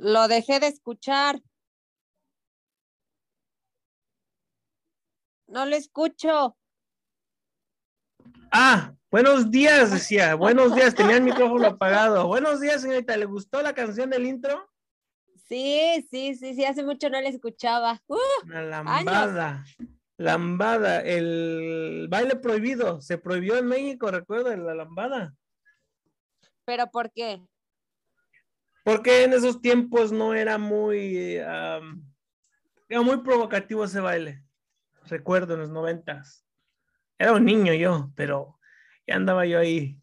Lo dejé de escuchar. No lo escucho. Ah, buenos días, decía. Buenos días, tenía el micrófono apagado. Buenos días, señorita. ¿Le gustó la canción del intro? Sí, sí, sí, sí, hace mucho no la escuchaba. Uh, La lambada. Lambada, el baile prohibido. Se prohibió en México, recuerda, la lambada. ¿Pero por qué? Porque en esos tiempos no era muy, am, era muy provocativo ese baile. Recuerdo en los noventas. Era un niño yo, pero ya andaba yo ahí.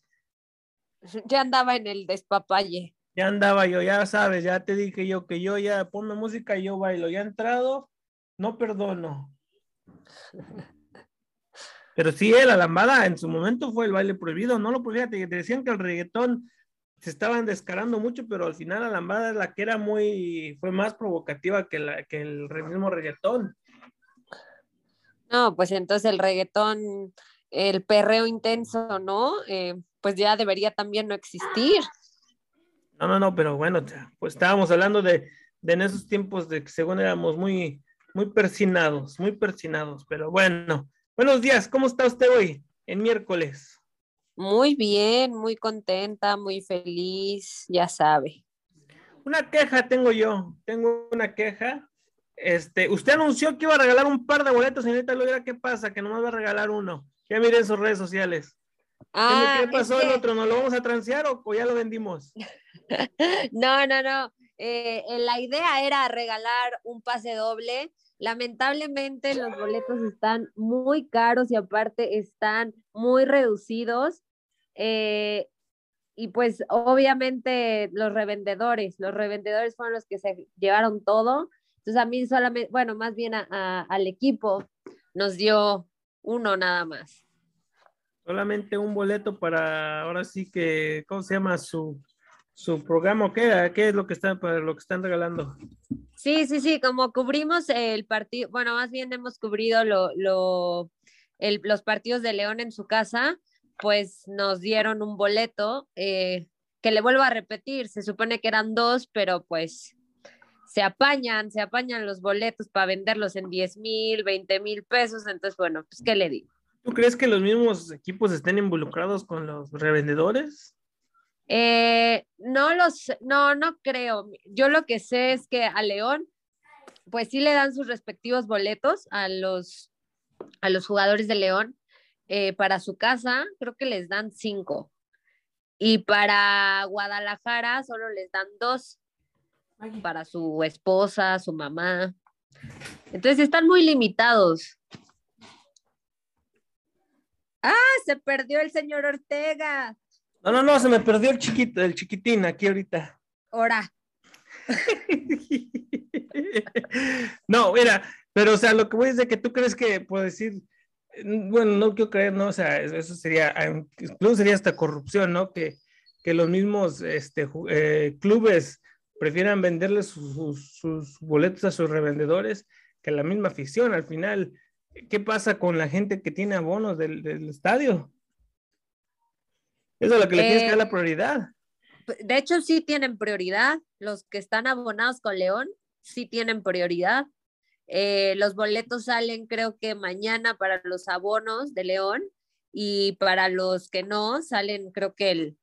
Ya andaba en el despapalle. Ya andaba yo, ya sabes, ya te dije yo que yo ya ponme música y yo bailo. Ya he entrado, no perdono. Pero sí, la lambada en su momento fue el baile prohibido, no lo fíjate, te decían que el reggaetón se estaban descarando mucho, pero al final la lambada es la que era muy, fue más provocativa que, la, que el mismo reggaetón. No, pues entonces el reggaetón, el perreo intenso, ¿no? Eh, pues ya debería también no existir. No, no, no, pero bueno, pues estábamos hablando de, de en esos tiempos de que según éramos muy, muy persinados, muy persinados, pero bueno. Buenos días, ¿cómo está usted hoy? En miércoles. Muy bien, muy contenta, muy feliz, ya sabe. Una queja tengo yo, tengo una queja. Este, usted anunció que iba a regalar un par de boletos, señorita Loira, ¿qué pasa? Que nomás va a regalar uno. Ya miren sus redes sociales. ¿Qué, Ah, qué pasó el otro? ¿Nos lo vamos a transear o, o ya lo vendimos? No, no, no. Eh, eh, la idea era regalar un pase doble. Lamentablemente los boletos están muy caros y aparte están muy reducidos. Eh, y pues obviamente los revendedores, los revendedores fueron los que se llevaron todo. Entonces a mí solamente, bueno, más bien a- a- al equipo nos dio uno nada más. Solamente un boleto para, ahora sí que, ¿cómo se llama su, su programa? ¿Qué, ¿Qué es lo que están, para lo que están regalando? Sí, sí, sí, como cubrimos el partido, bueno, más bien hemos cubrido lo, lo, el- los partidos de León en su casa, pues nos dieron un boleto eh, que le vuelvo a repetir, se supone que eran dos, pero pues se apañan, se apañan los boletos para venderlos en 10 mil, 20 mil pesos, entonces bueno, pues ¿qué le digo? ¿Tú crees que los mismos equipos estén involucrados con los revendedores? Eh, no los, no, no creo. Yo lo que sé es que a León, pues sí le dan sus respectivos boletos a los, a los jugadores de León eh, para su casa, creo que les dan cinco. Y para Guadalajara solo les dan dos para su esposa, su mamá. Entonces están muy limitados. Ah, se perdió el señor Ortega. No, no, no, se me perdió el chiquito, el chiquitín aquí ahorita. Ahora. No, mira, pero o sea, lo que voy es de que tú crees que, puedo decir, bueno, no quiero creer, no, o sea, eso sería, incluso sería hasta corrupción, ¿no? Que, que los mismos este, eh, clubes prefieran venderle sus, sus- sus boletos a sus revendedores que la misma afición. Al final, ¿qué pasa con la gente que tiene abonos del, del estadio? Eso es lo que le tienes que dar Eh, la prioridad. De hecho, sí tienen prioridad. Los que están abonados con León sí tienen prioridad. Eh, los boletos salen creo que mañana para los abonos de León y para los que no salen creo que el,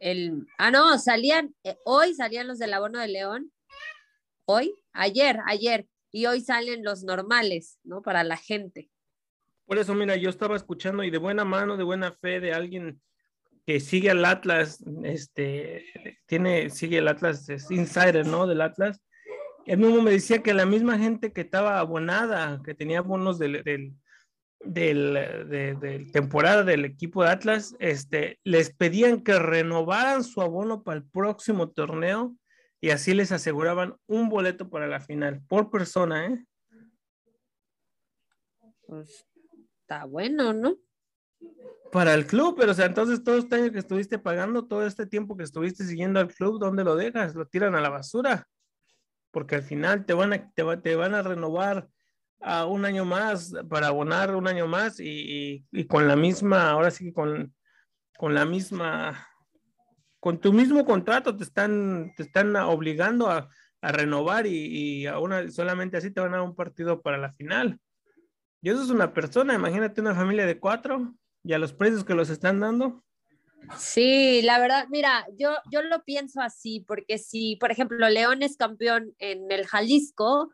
el ah no, salían, eh, hoy salían los del abono de León, hoy, ayer, ayer, y hoy salen los normales, ¿no? Para la gente. Por eso, mira, yo estaba escuchando y de buena mano, de buena fe de alguien que sigue al Atlas, este, tiene, sigue el Atlas, es insider, ¿no? Del Atlas. Él mismo me decía que la misma gente que estaba abonada, que tenía bonos del, del, del, de, del temporada del equipo de Atlas, este, les pedían que renovaran su abono para el próximo torneo y así les aseguraban un boleto para la final por persona, ¿eh? Pues está bueno, ¿no? Para el club, pero o sea, entonces todo este año que estuviste pagando, todo este tiempo que estuviste siguiendo al club, ¿dónde lo dejas? Lo tiran a la basura. Porque al final te van a, te, va- te van a renovar a un año más para abonar un año más y, con la misma, ahora sí que con, con la misma, con tu mismo contrato te están, te están obligando a, renovar y, y solamente así te van a dar un partido para la final. Y eso es una persona, imagínate una familia de cuatro y a los precios que los están dando. Sí, la verdad, mira, yo, yo lo pienso así, porque si, por ejemplo, León es campeón en el Jalisco,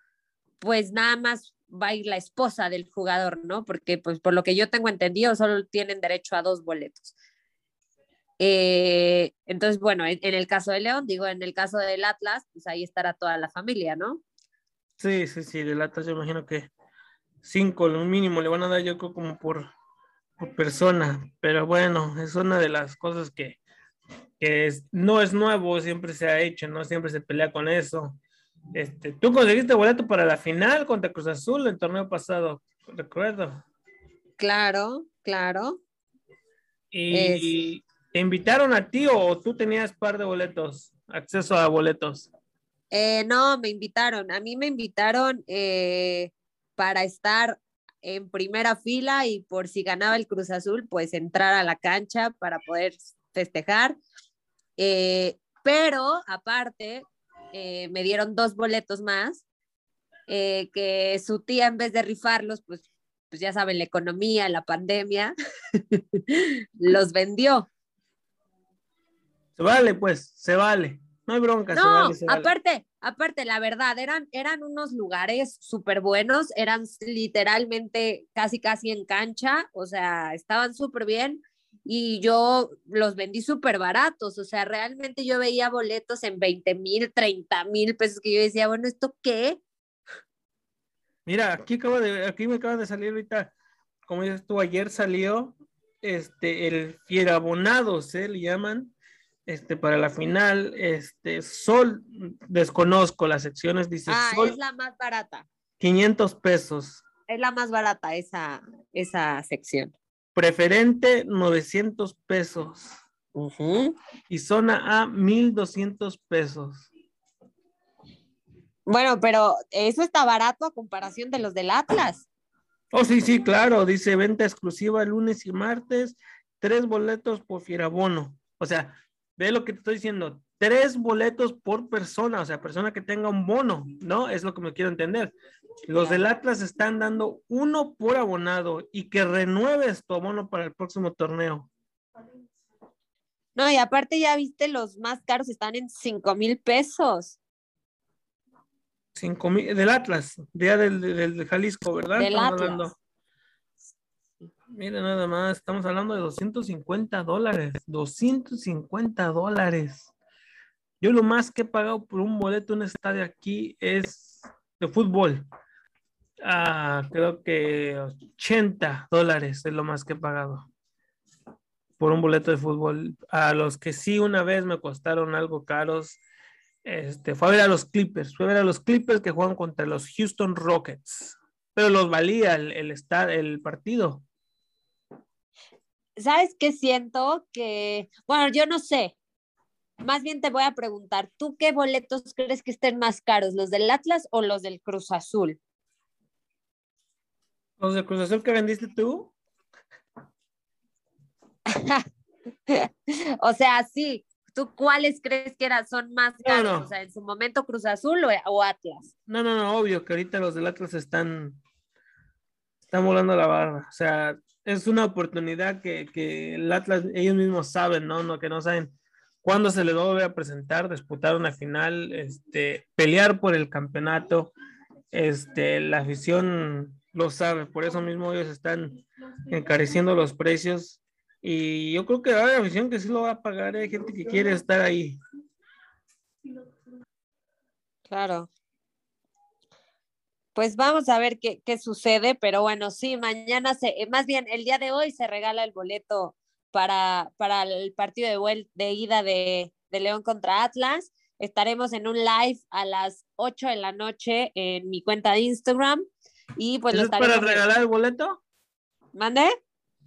pues nada más va a ir la esposa del jugador, ¿no? Porque, pues, por lo que yo tengo entendido, solo tienen derecho a dos boletos. Eh, entonces, bueno, en, el caso de León, digo, en el caso del Atlas, pues ahí estará toda la familia, ¿no? Sí, sí, sí, del Atlas yo imagino que cinco, lo mínimo, le van a dar yo creo como por, por persona, pero bueno, es una de las cosas que, que es, no es nuevo, siempre se ha hecho, ¿no? Siempre se pelea con eso. Este, tú conseguiste boleto para la final contra Cruz Azul el torneo pasado, recuerdo. Claro, claro. ¿Y te invitaron a ti o tú tenías par de boletos, acceso a boletos? Eh, no, me invitaron. A mí me invitaron eh, para estar en primera fila y por si ganaba el Cruz Azul, pues entrar a la cancha para poder festejar. Eh, pero aparte, eh, me dieron dos boletos más, eh, que su tía en vez de rifarlos, pues, pues ya saben, la economía, la pandemia, los vendió. Se vale, pues, se vale. No hay bronca. No, aparte, aparte, la verdad, eran, eran unos lugares súper buenos, eran literalmente casi, casi en cancha, o sea, estaban súper bien y yo los vendí súper baratos, o sea, realmente yo veía boletos en 20 mil, 30 mil pesos que yo decía, bueno, ¿esto qué? Mira, aquí, acabo de, aquí me acaba de salir ahorita, como dices tú, ayer salió este, el Fierabonado, ¿se le llaman? Este, para la final, este, Sol, desconozco las secciones, dice ah, Sol. es la más barata. 500 pesos. Es la más barata esa, esa sección. Preferente, 900 pesos. Y zona A, 1200 pesos. Bueno, pero eso está barato a comparación de los del Atlas. Oh, sí, sí, claro. Dice venta exclusiva lunes y martes, tres boletos por Fierabono. O sea, ve lo que te estoy diciendo, tres boletos por persona, o sea, persona que tenga un bono, ¿no? Es lo que me quiero entender. Los del Atlas están dando uno por abonado y que renueves tu abono para el próximo torneo. No, y aparte ya viste, los más caros están en cinco mil pesos. Cinco mil, del Atlas, día del, del, Jalisco, ¿verdad? Del Atlas. Mira nada más, estamos hablando de 250 dólares. 250 dólares. Yo lo más que he pagado por un boleto en un estadio aquí es de fútbol. Ah, creo que 80 dólares es lo más que he pagado por un boleto de fútbol. A los que sí una vez me costaron algo caros, este, fue a ver a los Clippers, fue a ver a los Clippers que juegan contra los Houston Rockets, pero los valía el, el, el partido. ¿Sabes qué siento? Que, bueno, yo no sé. Más bien te voy a preguntar, ¿tú qué boletos crees que estén más caros, los del Atlas o los del Cruz Azul? ¿Los del Cruz Azul que vendiste tú? o sea, sí. ¿Tú cuáles crees que eran, son más caros? O sea, en su momento Cruz Azul o, Atlas. No, no, no, obvio que ahorita los del Atlas están, están volando la barra. O sea, es una oportunidad que, que, el Atlas, ellos mismos saben, ¿no? ¿no? Que no saben cuándo se les va a presentar, disputar una final, este, pelear por el campeonato. Este, la afición lo sabe, por eso mismo ellos están encareciendo los precios. Y yo creo que hay afición que sí lo va a pagar, hay gente que quiere estar ahí. Claro pues vamos a ver qué, sucede, pero bueno, sí, mañana se, más bien el día de hoy se regala el boleto para, para el partido de, de ida de, León contra Atlas. Estaremos en un live a las 8 de la noche en mi cuenta de Instagram. Y pues ¿Eso es para regalar el boleto? ¿Mande?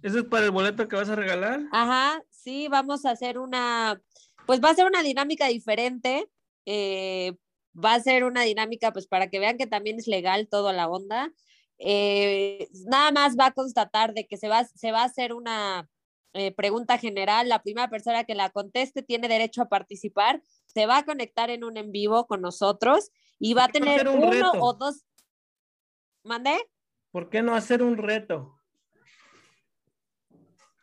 ¿Eso es para el boleto que vas a regalar? Ajá, sí, vamos a hacer una, pues va a ser una dinámica diferente. Eh, va a ser una dinámica, pues para que vean que también es legal toda la onda. Eh, nada más va a constatar de que se va, se va a hacer una, eh, pregunta general. La primera persona que la conteste tiene derecho a participar. Se va a conectar en un en vivo con nosotros y va a tener uno o dos. ¿Mande? ¿Por qué no hacer un reto?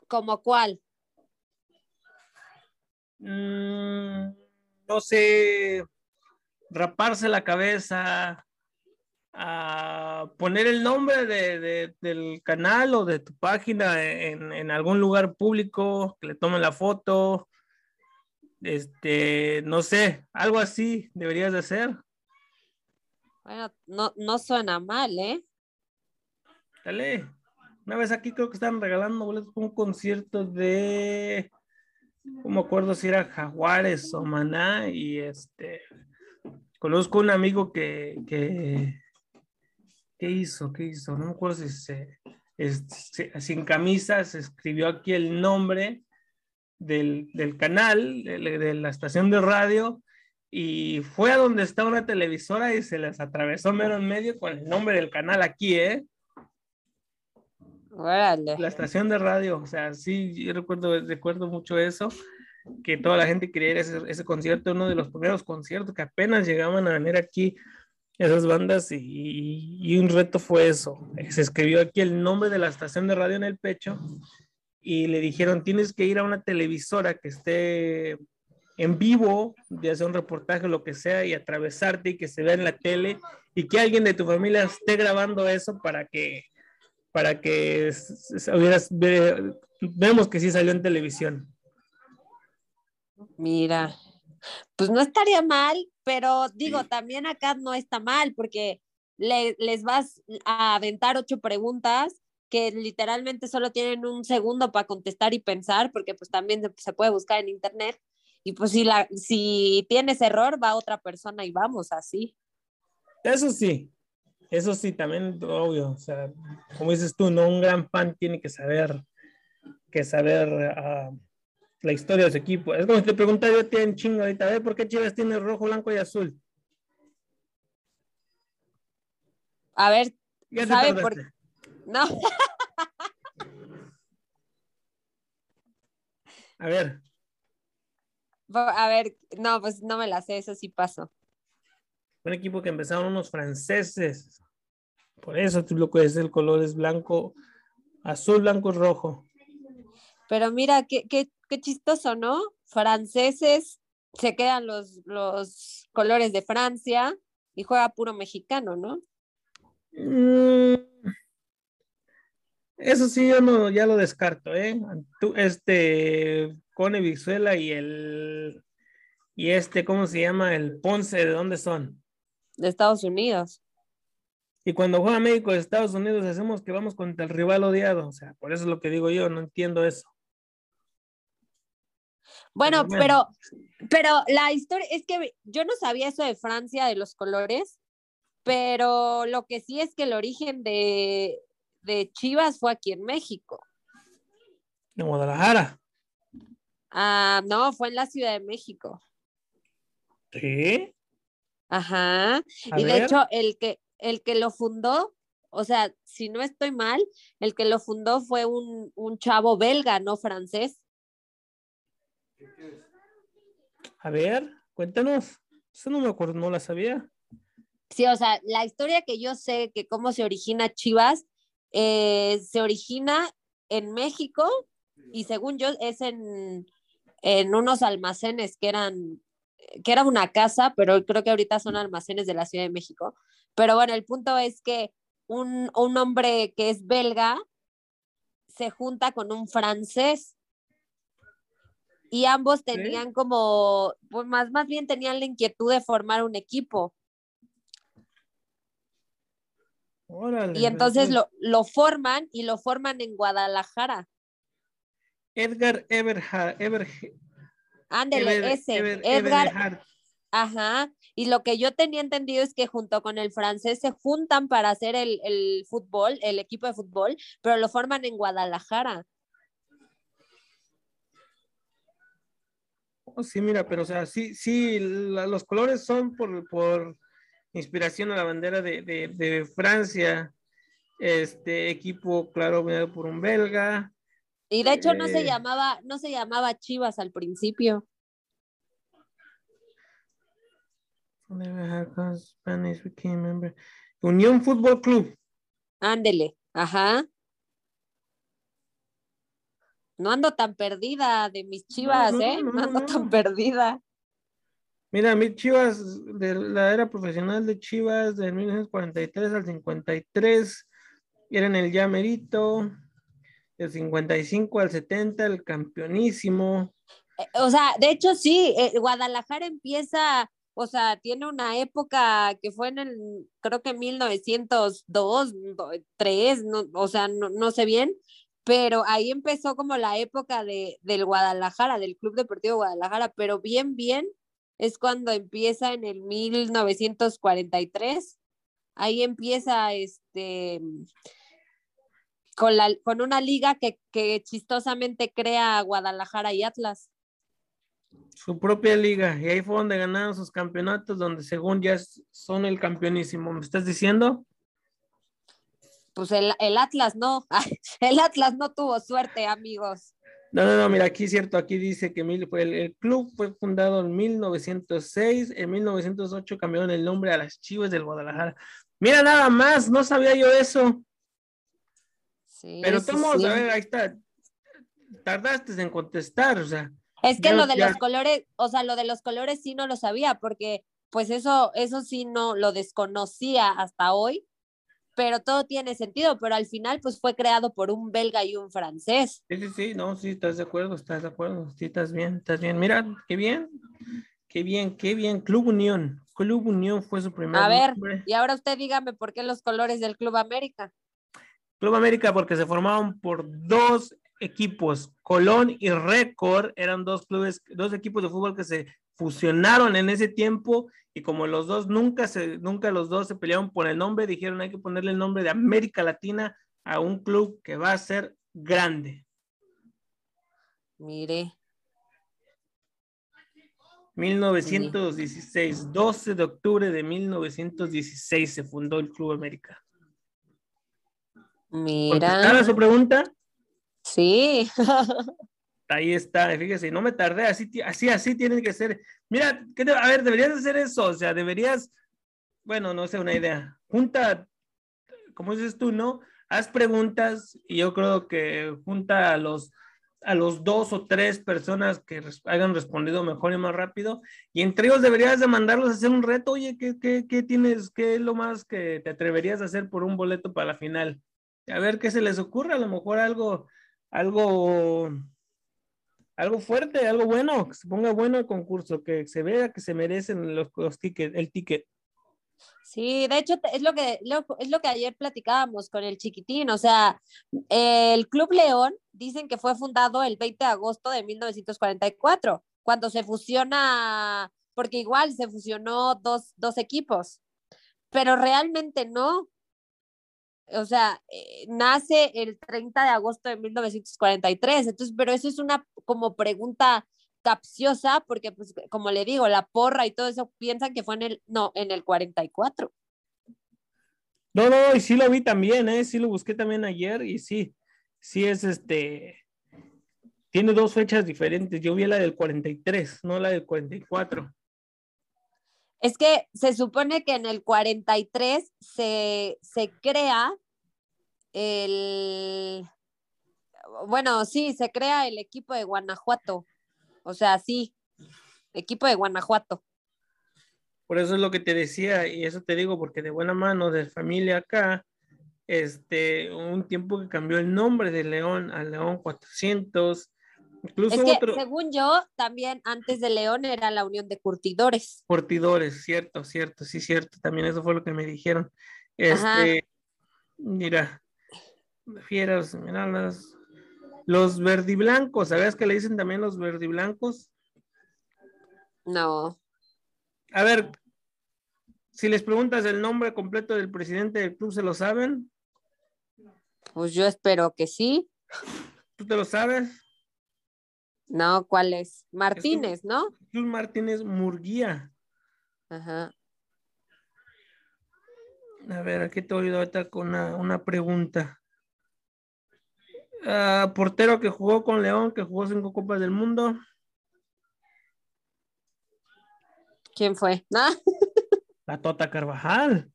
¿Como cuál? Mm, no sé, raparse la cabeza, a poner el nombre de, del canal o de tu página en, en, algún lugar público, que le tomen la foto, este, no sé, algo así deberías de hacer. Bueno, no, no suena mal, ¿eh? Dale. Una vez aquí creo que están regalando boletos para un concierto de, no me acuerdo si era Jaguares o Maná, y este, conozco un amigo que, que ¿qué hizo? ¿Qué hizo? No me acuerdo si se, sin camisa se escribió aquí el nombre del, del canal, de, de, la estación de radio, y fue a donde está una televisora y se les atravesó mero en medio con el nombre del canal aquí, ¿eh? Órale. La estación de radio, o sea, sí, yo recuerdo, recuerdo mucho eso, que toda la gente quería ir ese, ese concierto, uno de los primeros conciertos que apenas llegaban a venir aquí esas bandas y, un reto fue eso. Se escribió aquí el nombre de la estación de radio en el pecho y le dijeron, tienes que ir a una televisora que esté en vivo, de hacer un reportaje, lo que sea, y atravesarte y que se vea en la tele y que alguien de tu familia esté grabando eso para que, para que hubieras, ve, vemos que sí salió en televisión. Mira, pues no estaría mal, pero digo, también acá no está mal porque le, les vas a aventar ocho preguntas que literalmente solo tienen un segundo para contestar y pensar, porque pues también se puede buscar en internet. Y pues si, la, si tienes error, va otra persona y vamos así. Eso sí, eso sí, también obvio. O sea, como dices tú, no un gran fan tiene que saber, que saber uh, la historia de su equipo. Es como si te preguntara yo tienen chingo ahorita, a ver por qué Chivas tiene rojo, blanco y azul. A ver, ¿sabe por qué? No. a ver. A ver, no, pues no me la sé, eso sí pasó. Un equipo que empezaron unos franceses. Por eso tú lo que es el color es blanco, azul, blanco, rojo. Pero mira, qué, qué, qué chistoso, ¿no? Franceses, se quedan los, los colores de Francia y juega puro mexicano, ¿no? Mm, eso sí, yo no, ya lo descarto, ¿eh? Tú, este, Cone Visuela y el, y este, ¿cómo se llama? El Ponce, ¿de dónde son? De Estados Unidos. Y cuando juega México de Estados Unidos, hacemos que vamos contra el rival odiado. O sea, por eso es lo que digo yo, no entiendo eso. Bueno, pero, pero la historia es que yo no sabía eso de Francia, de los colores, pero lo que sí es que el origen de, de Chivas fue aquí en México. ¿En Guadalajara? Ah, no, fue en la Ciudad de México. ¿Sí? Ajá. A y de hecho, el que, el que lo fundó, o sea, si no estoy mal, el que lo fundó fue un, un chavo belga, no francés. A ver, cuéntanos. Eso no me acuerdo, no la sabía. Sí, o sea, la historia que yo sé que cómo se origina Chivas, eh, se origina en México y según yo es en, en unos almacenes que eran, que era una casa, pero creo que ahorita son almacenes de la Ciudad de México. Pero bueno, el punto es que un, un hombre que es belga se junta con un francés y ambos tenían como, pues más, más bien tenían la inquietud de formar un equipo. Órale, y entonces lo, lo, forman y lo forman en Guadalajara. Edgar Everhard. Ever, Ándele, Ever, ese. Ever, Edgar. Everhard. Ajá. Y lo que yo tenía entendido es que junto con el francés se juntan para hacer el, el fútbol, el equipo de fútbol, pero lo forman en Guadalajara. Sí, mira, pero o sea, sí, sí, la, los colores son por, por, inspiración a la bandera de, de, de, Francia. Este equipo, claro, por un belga. Y de hecho no se Eh. llamaba, no se llamaba Chivas al principio. Unión Fútbol Club. Ándele, ajá. No ando tan perdida de mis chivas, no, ¿eh? no, No ando tan perdida. Mira, mi Chivas, de la era profesional de Chivas, del 1943 al 53, eran el ya merito, del 55 al 70, el campeonísimo. Eh, O sea, de hecho sí, eh, Guadalajara empieza, o sea, tiene una época que fue en el, creo que 1902, 3, no, o sea, no, no sé bien, pero ahí empezó como la época de, del Guadalajara, del Club Deportivo Guadalajara, pero bien, bien, es cuando empieza en el 1943, ahí empieza este con, la, con una liga que, que chistosamente crea Guadalajara y Atlas. Su propia liga, y ahí fue donde ganaron sus campeonatos, donde según ya son el campeonísimo. ¿Me estás diciendo? Pues el, el Atlas no, el Atlas no tuvo suerte, amigos. No, no, no, mira, aquí es cierto, aquí dice que mil- el, el club fue fundado en 1906, en 1908 cambiaron el nombre a las Chivas del Guadalajara. Mira, nada más, no sabía yo eso, Sí, pero sí, todos, sí. a ver, ahí está, tardaste en contestar, o sea, Es que lo de ya- los colores, o sea, lo de los colores sí no lo sabía, porque pues eso, eso sí no lo desconocía hasta hoy, pero todo tiene sentido, pero al final pues fue creado por un belga y un francés. sí, sí, sí, no, sí, estás de acuerdo, estás de acuerdo, sí, estás bien, estás bien, mira, qué bien, qué bien, qué bien, Club Unión, Club Unión fue su primer A ver, nombre. y ahora usted dígame por qué los colores del Club América. Club América porque se formaron por dos equipos, Colón y Récord, eran dos clubes, dos equipos de fútbol que se fusionaron en ese tiempo y como los dos nunca se, nunca los dos se pelearon por el nombre, dijeron hay que ponerle el nombre de América Latina a un club que va a ser grande. Mire, 1916, 12 de octubre de 1916 se fundó el Club América. ¿Contestada mira, su pregunta? sí, Ahí está, fíjese, no me tardé, así, así, así tiene que ser. Mira, ¿qué te- a ver, deberías hacer eso, o sea, deberías, bueno, no sé, una idea. Junta, como dices tú, ¿no? Haz preguntas y yo creo que junta a los, a los dos o tres personas que hayan respondido mejor y más rápido y entre ellos deberías de mandarlos a hacer un reto. Oye, ¿qué, qué, qué tienes, qué es lo más que te atreverías a hacer por un boleto para la final? A ver qué se les ocurre, a lo mejor algo, algo algo fuerte, algo bueno, que se ponga bueno el concurso, que se vea que se merecen los, los tickets, el ticket. Sí, de hecho es lo que lo- es lo que ayer platicábamos con el chiquitín, o sea, el Club León dicen que fue fundado el 20 de agosto de 1944, cuando se fusiona, porque igual se fusionó dos, dos equipos, pero realmente no. O sea, eh, nace el 30 de agosto de 1943, entonces, pero eso es una como pregunta capciosa, porque pues como le digo, la porra y todo eso piensan que fue en el, no, en el 44. No, no, y sí lo vi también, ¿eh? Sí lo busqué también ayer y sí, sí es este, tiene dos fechas diferentes. Yo vi la del 43, no la del 44. Es que se supone que en el 43 se, se crea el, bueno, sí, se crea el equipo de Guanajuato. O sea, sí, equipo de Guanajuato. Por eso es lo que te decía, y eso te digo porque de buena mano, de familia acá, este, un tiempo que cambió el nombre de León a León 400, incluso Es que, otro, según yo, también antes de León era la Unión de Curtidores. Curtidores, cierto, cierto, sí, cierto, también eso fue lo que me dijeron. Ajá. Este, mira, fieras, mira las, los verdiblancos, ¿sabes que le dicen también los verdiblancos? No, A ver, si les preguntas el nombre completo del presidente del club, ¿se lo saben? pues yo espero que sí. ¿Tú te lo sabes? No, ¿cuál es? Martínez, ¿no? Jesús Martínez Murguía. Ajá. A ver, aquí te voy ahorita con una, una pregunta. Ah, portero que jugó con León, que jugó cinco Copas del Mundo. ¿Quién fue? ¿Ah? La Tota Carvajal.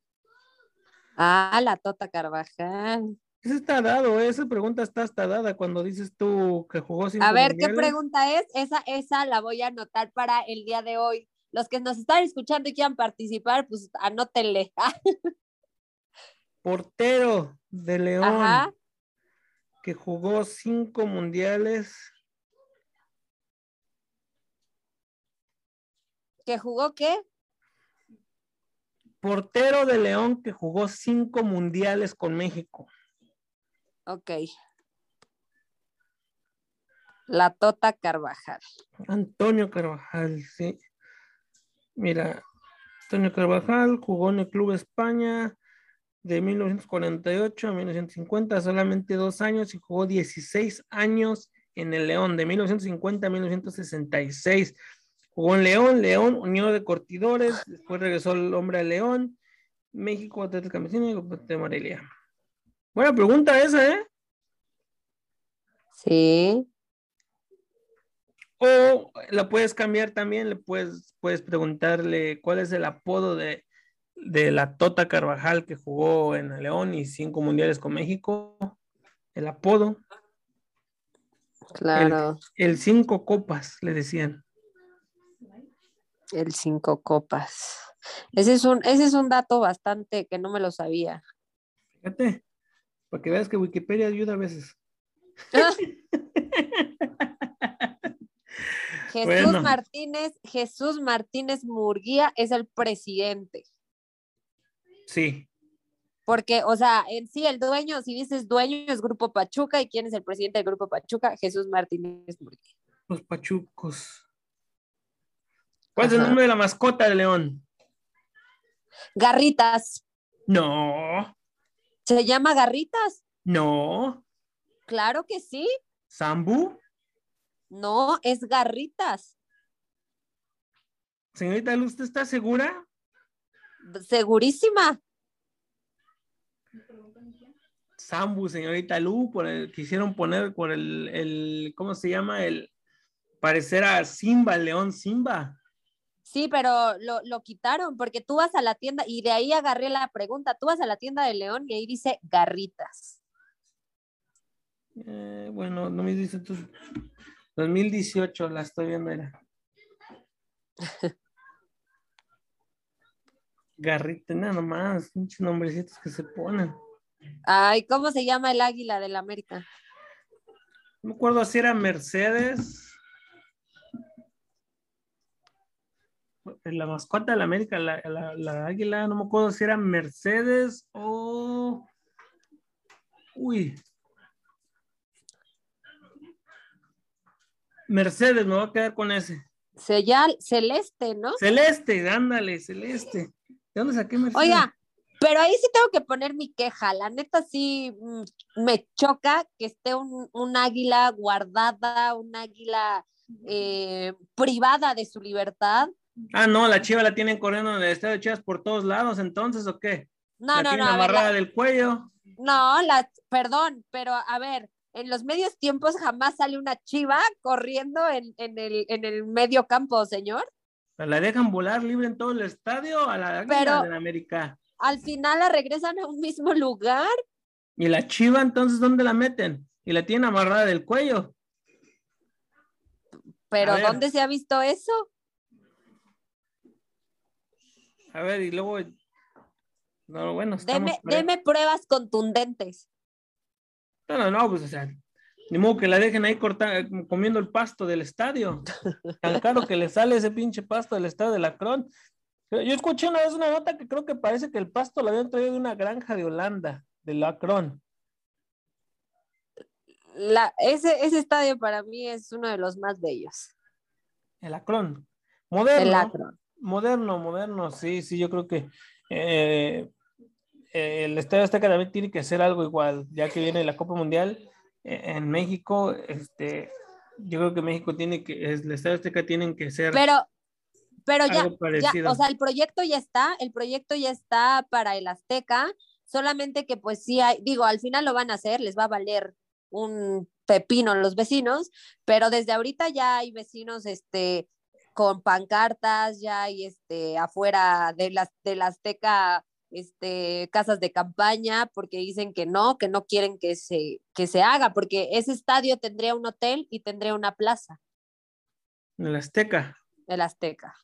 ah, la Tota Carvajal. Eso está dado, ¿eh? esa pregunta está hasta dada cuando dices tú que jugó cinco A ver, ¿qué pregunta es? Esa, esa la voy a anotar para el día de hoy. Los que nos están escuchando y quieran participar, pues anótenle. Portero de León, Ajá. que jugó cinco mundiales. ¿Que jugó qué? Portero de León que jugó cinco mundiales con México. Ok. La Tota Carvajal. Antonio Carvajal, sí. Mira, Antonio Carvajal jugó en el Club España de 1948 a 1950, solamente dos años y jugó 16 años en el León, de 1950 a 1966. Jugó en León, León, Unión de Cortidores, después regresó el hombre a León, México, Atlético Campesino y de Morelia. Buena pregunta esa, ¿eh? Sí. O la puedes cambiar también, le puedes, puedes preguntarle cuál es el apodo de, de la Tota Carvajal que jugó en León y cinco mundiales con México. El apodo, Claro. el cinco copas, le decían. El cinco copas. Ese es un, ese es un dato bastante que no me lo sabía. Fíjate, para que veas que Wikipedia ayuda a veces. Jesús Bueno. Martínez, Jesús Martínez Murguía es el presidente. Sí, Porque, o sea, en sí el dueño, si dices dueño es Grupo Pachuca y quién es el presidente del Grupo Pachuca, Jesús Martínez Murguía. los pachucos. ¿Cuál es el nombre de la mascota de León? Garritas, No, ¿se llama Garritas? no. Claro que sí. Sambu. No, es Garritas. Señorita Luz, ¿usted está segura? Segurísima. Sambu, señorita Lu, por el, quisieron poner por el, el, ¿cómo se llama? El parecer a Simba, el león Simba. Sí, pero lo, lo quitaron porque tú vas a la tienda y de ahí agarré la pregunta. Tú vas a la tienda de León y ahí dice Garritas. Eh, bueno, no me dice tú. 2018 la estoy viendo, era. Garrita, nada más, pinches nombrecitos que se ponen. Ay, ¿cómo se llama el águila del América? No me acuerdo si era Mercedes. La mascota de la América, la, la- la águila, no me acuerdo si era Mercedes o. Uy. Mercedes, me voy a quedar con ese. Se llama Celeste, ¿no? Celeste, ándale, Celeste. ¿De dónde saqué Mercedes? Oiga, pero ahí sí tengo que poner mi queja. La neta sí mm, me choca que esté un, un águila guardada, un águila eh, privada de su libertad. Ah, no, la chiva la tienen corriendo en el estadio de Chivas por todos lados, entonces, ¿o qué? No, la no, no. a ver, amarrada la- del cuello. no, la, perdón, pero a ver, en los medios tiempos jamás sale una chiva corriendo en, en el, en el medio campo, señor. ¿La dejan volar libre en todo el estadio a la Pero- de la América? Al final la regresan a un mismo lugar. ¿Y la chiva entonces dónde la meten? Y la tienen amarrada del cuello. Pero. ¿dónde se ha visto eso? A ver, y luego. No, bueno. Deme, deme pruebas contundentes. No, no, no, pues o sea, ni modo que la dejen ahí corta, comiendo el pasto del estadio. Tan caro que le sale ese pinche pasto del estadio de la Cron. Yo escuché una vez una nota que creo que parece que el pasto lo habían traído de una granja de Holanda, de la Cron. La, ese, ese estadio para mí es uno de los más bellos. El Acron. Moderno. El Akron. Moderno, moderno, sí, sí, yo creo que eh, eh, el Estadio Azteca también tiene que hacer algo igual, ya que viene la Copa Mundial eh, en México, este, yo creo que México tiene que, el Estadio Azteca tienen que ser Pero, pero ya, algo ya, parecido. o sea, el proyecto ya está, el proyecto ya está para el Azteca, solamente que pues sí hay, digo, al final lo van a hacer, les va a valer un pepino los vecinos, pero desde ahorita ya hay vecinos, este, con pancartas, ya hay, este, afuera de las, de la Azteca, este, casas de campaña, porque dicen que no, que no quieren que se, que se haga, porque ese estadio tendría un hotel y tendría una plaza. El Azteca. El Azteca.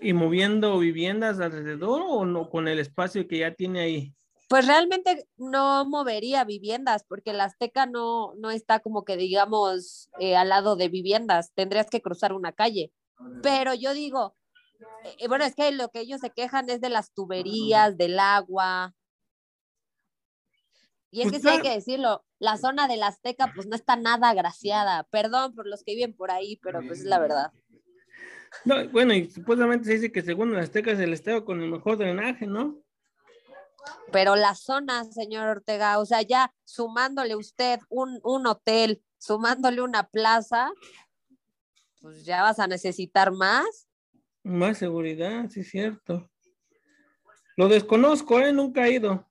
¿Y moviendo viviendas alrededor o no con el espacio que ya tiene ahí? Pues realmente no movería viviendas porque el Azteca no, no está como que digamos eh, al lado de viviendas, tendrías que cruzar una calle. Pero yo digo, eh, bueno, es que lo que ellos se quejan es de las tuberías, del agua. Y es Pues que sí hay claro. que decirlo, la zona del Azteca pues no está nada agraciada. Perdón por los que viven por ahí, pero pues es la verdad. No, bueno, y supuestamente se dice que según el Azteca es el estadio con el mejor drenaje, ¿no? Pero la zona, señor Ortega, o sea, ya sumándole usted un, un hotel, sumándole una plaza, pues ya vas a necesitar más. Más seguridad, sí cierto. Lo desconozco, ¿eh? Nunca he ido.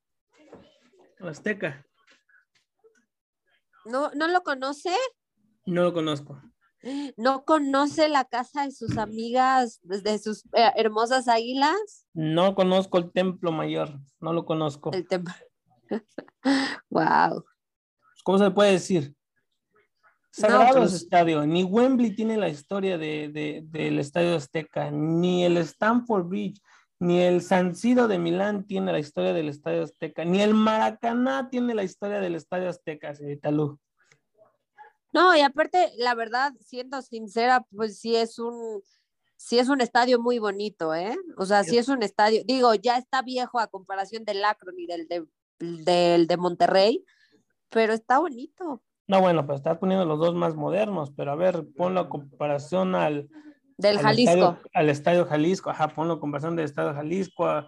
Azteca. ¿No, ¿No lo conoce? No lo conozco. ¿No conoce la casa de sus amigas, de sus eh, hermosas águilas? No conozco el Templo Mayor. No lo conozco. El templo. wow. ¿Cómo se puede decir? Sagrado pues- ese estadio. Ni Wembley tiene la historia de, de- del Estadio Azteca, ni el Stamford Bridge, ni el San Siro de Milán tiene la historia del Estadio Azteca, ni el Maracaná tiene la historia del Estadio Azteca, señorita Lu. No, y aparte, la verdad, siendo sincera, pues sí es un, sí es un estadio muy bonito, ¿eh? O sea, sí es un estadio, digo, ya está viejo a comparación del Akron y del de, del de Monterrey, pero está bonito. No, bueno, pues estás poniendo los dos más modernos, pero a ver, ponlo a comparación al, Del al Jalisco. Estadio, al Estadio Jalisco, ajá, ponlo a comparación del Estadio Jalisco, a-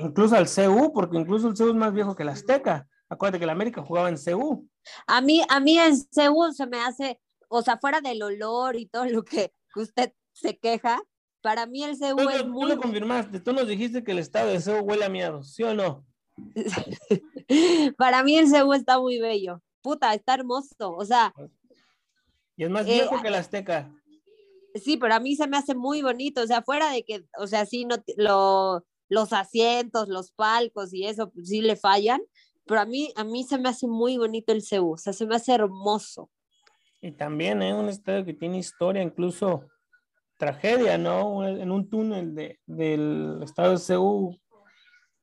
incluso al CU, porque incluso el CU es más viejo que el Azteca. Acuérdate que el América jugaba en CU. A mí, a mí en Seúl se me hace, o sea, fuera del olor y todo lo que, usted se queja, para mí el lo- es tú muy, lo confirmaste, tú nos dijiste que el estadio de CU huele a miedo, ¿sí o no? para mí el Seúl está muy bello. Puta, está hermoso. O sea, Y es más Eh, viejo que el Azteca. sí, pero a mí se me hace muy bonito. O sea, fuera de que, o sea, sí, no, lo, los asientos, los palcos y eso, pues, sí le fallan. Pero a mí, a mí se me hace muy bonito el Seúl. O sea, se me hace hermoso. Y también es un estadio que tiene historia, incluso tragedia, ¿no? En un túnel de, del estadio de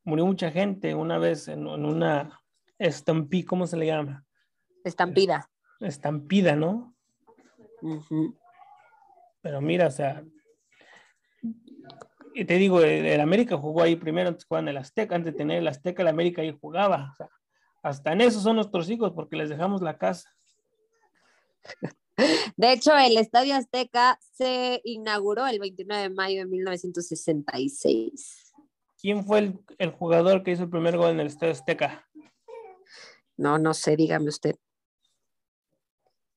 murió mucha gente una vez en, en una estampida, ¿cómo se le llama? Estampida. Estampida, ¿no? Pero mira, o sea, te digo, el, el América jugó ahí primero, antes jugaban el Azteca, antes de tener el Azteca, el América ahí jugaba. O sea, hasta en eso son nuestros hijos porque les dejamos la casa. De hecho, el Estadio Azteca se inauguró el 29 de mayo de 1966. ¿Quién fue el, el jugador que hizo el primer gol en el Estadio Azteca? No, no sé, dígame usted.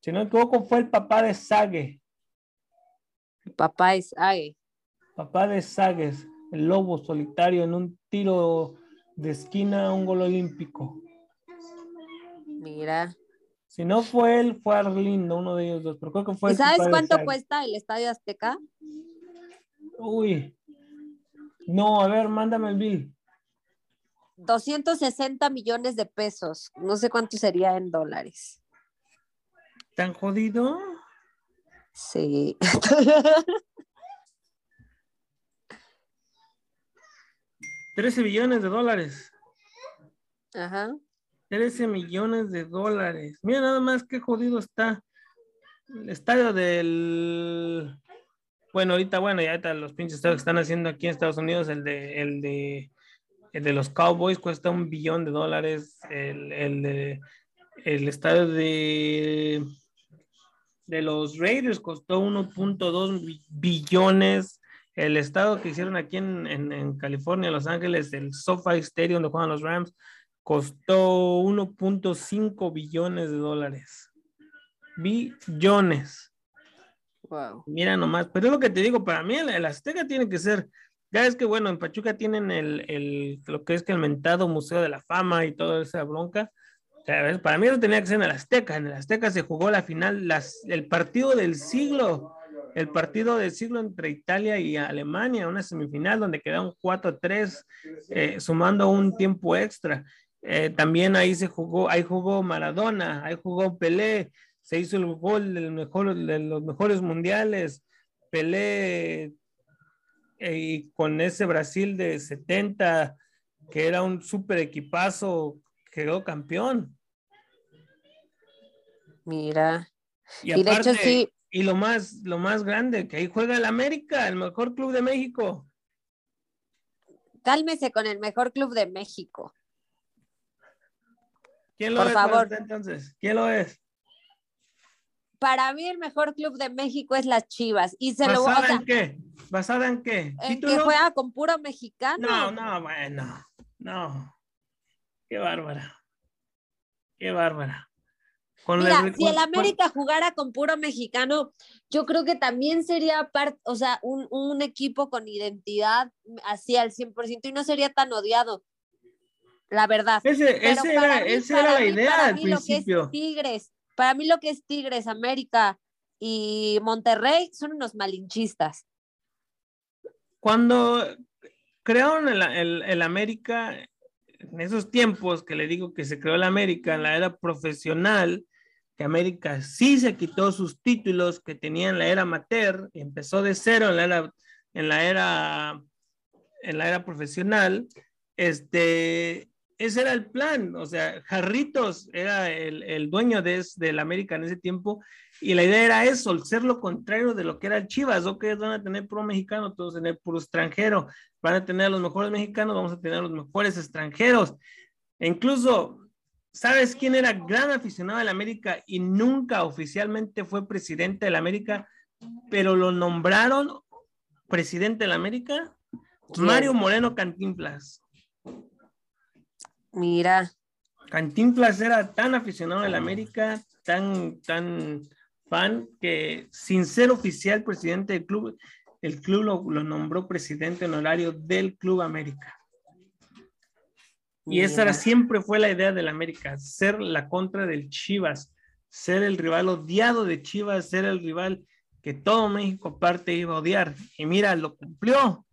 Si no me equivoco, fue el papá de Sague, Papá es ay, papá de Sagues, el lobo solitario en un tiro de esquina, un gol olímpico. mira. Si no fue él, fue Arlindo, uno de ellos dos, pero creo que fue ¿Y sabes cuánto cuesta el Estadio Azteca? Uy. No, a ver, mándame el bill. 260 millones de pesos. No sé cuánto sería en dólares. ¿Tan jodido? Sí. 13 billones de dólares. Ajá. 13 millones de dólares. Mira nada más qué jodido está. El estadio del. Bueno, ahorita, bueno, ya ahorita los pinches estadios que están haciendo aquí en Estados Unidos, el de, el de, el de los Cowboys cuesta un billón de dólares. El, el de el estadio de, de los Raiders costó 1.2 bi- billones. El estadio que hicieron aquí en, en, en California, Los Ángeles, el SoFi Stadium donde juegan los Rams, costó 1.5 billones de dólares. Billones. Wow. Mira nomás, pero es lo que te digo, para mí el, el Azteca tiene que ser, ya es que bueno, en Pachuca tienen el, el, lo que es que el mentado Museo de la Fama y toda esa bronca. para mí no tenía que ser en el Azteca. En el Azteca se jugó la final, las, el partido del siglo, el partido del siglo entre Italia y Alemania, una semifinal donde quedaron 4-3, eh, sumando un tiempo extra. Eh, también ahí se jugó, ahí jugó Maradona, ahí jugó Pelé, se hizo el gol del mejor, de los mejores mundiales. Pelé eh, y con ese Brasil de 70, que era un super equipazo, quedó campeón. Mira. Y, aparte, sí. Y lo más, lo más grande, que ahí juega el América, el mejor club de México. Cálmese con el mejor club de México. ¿Quién lo Por favor. entonces? ¿Quién lo es? Para mí el mejor club de México es las Chivas. Y se ¿Basada en qué? ¿Basada en qué? En que juega con puro mexicano. No, no, bueno. No. Qué bárbara. Qué bárbara. Mira, si el América jugara con puro mexicano, yo creo que también sería parte, o sea, un, equipo con identidad así al 100% y no sería tan odiado. La verdad. Ese, era, esa era la idea al principio. Tigres, para mí lo que es Tigres, América y Monterrey son unos malinchistas. Cuando crearon el, el América, en esos tiempos que le digo que se creó el América, en la era profesional, que América sí se quitó sus títulos que tenía en la era amateur, y empezó de cero en la era, en la era, en la era profesional, este, ese era el plan, o sea, Jarritos era el, el dueño de, del América en ese tiempo, y la idea era eso, ser lo contrario de lo que era el Chivas, ok, van a tener puro mexicano, todos tener puro extranjero, van a tener a los mejores mexicanos, vamos a tener a los mejores extranjeros. E incluso ¿Sabes quién era gran aficionado del América y nunca oficialmente fue presidente del América, pero lo nombraron presidente del América? Mario Moreno Cantinflas. Mira. Cantinflas era tan aficionado del América, tan, tan fan, que sin ser oficial presidente del club, el club lo, lo nombró presidente honorario del Club América. Y esa era, siempre fue la idea del América, ser la contra del Chivas, ser el rival odiado de Chivas, ser el rival que todo México aparte iba a odiar. Y mira, lo cumplió.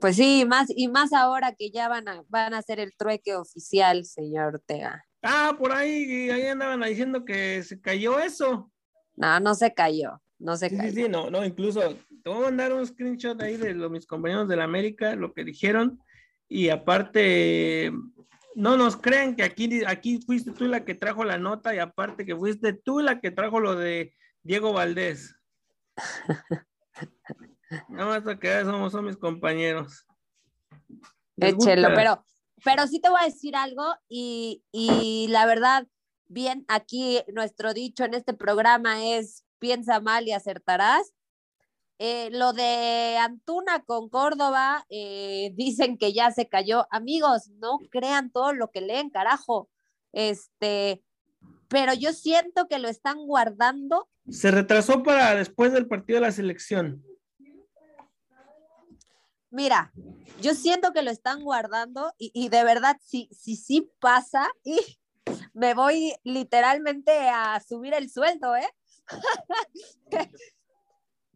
Pues sí, más, y más ahora que ya van a, van a hacer el trueque oficial, señor Ortega. Ah, por ahí, ahí andaban diciendo que se cayó eso. No, no se cayó, no se cayó. Sí, sí, no, no, incluso te voy a mandar un screenshot ahí de los, mis compañeros de la América, lo que dijeron y aparte no nos creen que aquí, aquí fuiste tú la que trajo la nota y aparte que fuiste tú la que trajo lo de Diego Valdés. Nada más que somos son mis compañeros. Échelo, pero, pero sí te voy a decir algo y, y la verdad, bien, aquí nuestro dicho en este programa es piensa mal y acertarás. Eh, lo de Antuna con Córdoba, eh, dicen que ya se cayó. Amigos, no crean todo lo que leen, carajo. Este, pero yo siento que lo están guardando. Se retrasó para después del partido de la selección. Mira, yo siento que lo están guardando y, de verdad, si sí si, pasa, y me voy literalmente a subir el sueldo, ¿eh?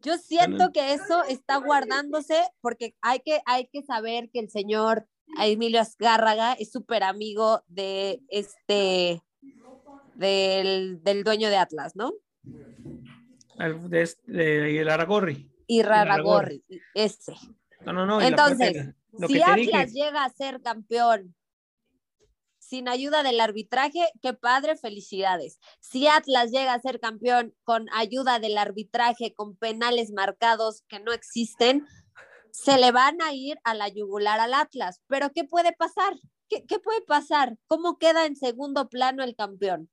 Yo siento que eso está guardándose porque hay que, hay que saber que el señor Emilio Azcárraga es súper amigo de este, del, dueño de Atlas, ¿no? De, este, el Aragorri. Y Aragorri, ese. No, no, no. Entonces, si Atlas llega a ser campeón sin ayuda del arbitraje, qué padre, felicidades. Si Atlas llega a ser campeón con ayuda del arbitraje, con penales marcados que no existen, se le van a ir a la yugular al Atlas. Pero ¿qué puede pasar? ¿Qué, puede pasar? ¿Cómo queda en segundo plano el campeón?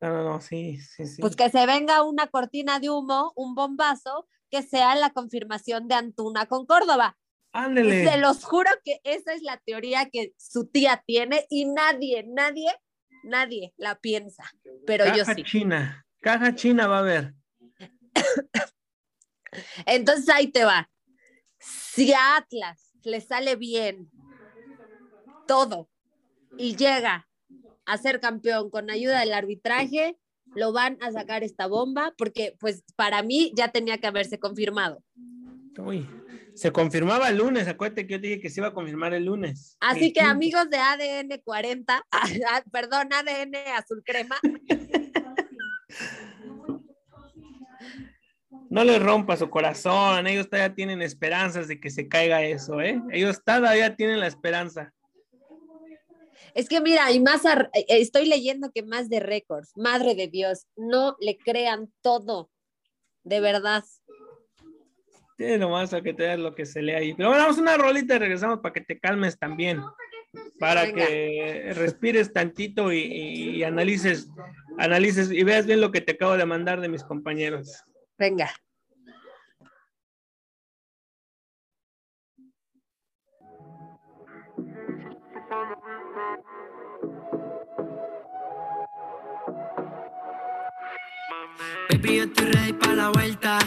No, no, no, sí, sí, sí. Pues que se venga una cortina de humo, un bombazo, que sea la confirmación de Antuna con Córdoba. Se los juro que esa es la teoría que su tía tiene y nadie, nadie, nadie la piensa. Pero yo sí. China, caja china va a haber. Entonces ahí te va. Si a Atlas le sale bien todo y llega a ser campeón con ayuda del arbitraje, lo van a sacar esta bomba, porque pues para mí ya tenía que haberse confirmado. Uy, se confirmaba el lunes, acuérdate que yo dije que se iba a confirmar el lunes. Así que amigos de ADN 40, perdón, ADN azul crema. No le rompa su corazón, ellos todavía tienen esperanzas de que se caiga eso, ¿eh? Ellos todavía tienen la esperanza. Es que mira, y más eh, estoy leyendo que más de récords, madre de Dios, no le crean todo, de verdad. Tiene nomás a que te lo que se lee ahí. Pero bueno, vamos una rolita y regresamos para que te calmes también. Para que respires tantito y, y, analices, analices y veas bien lo que te acabo de mandar de mis compañeros. Venga. Baby, yo estoy ready para la vuelta.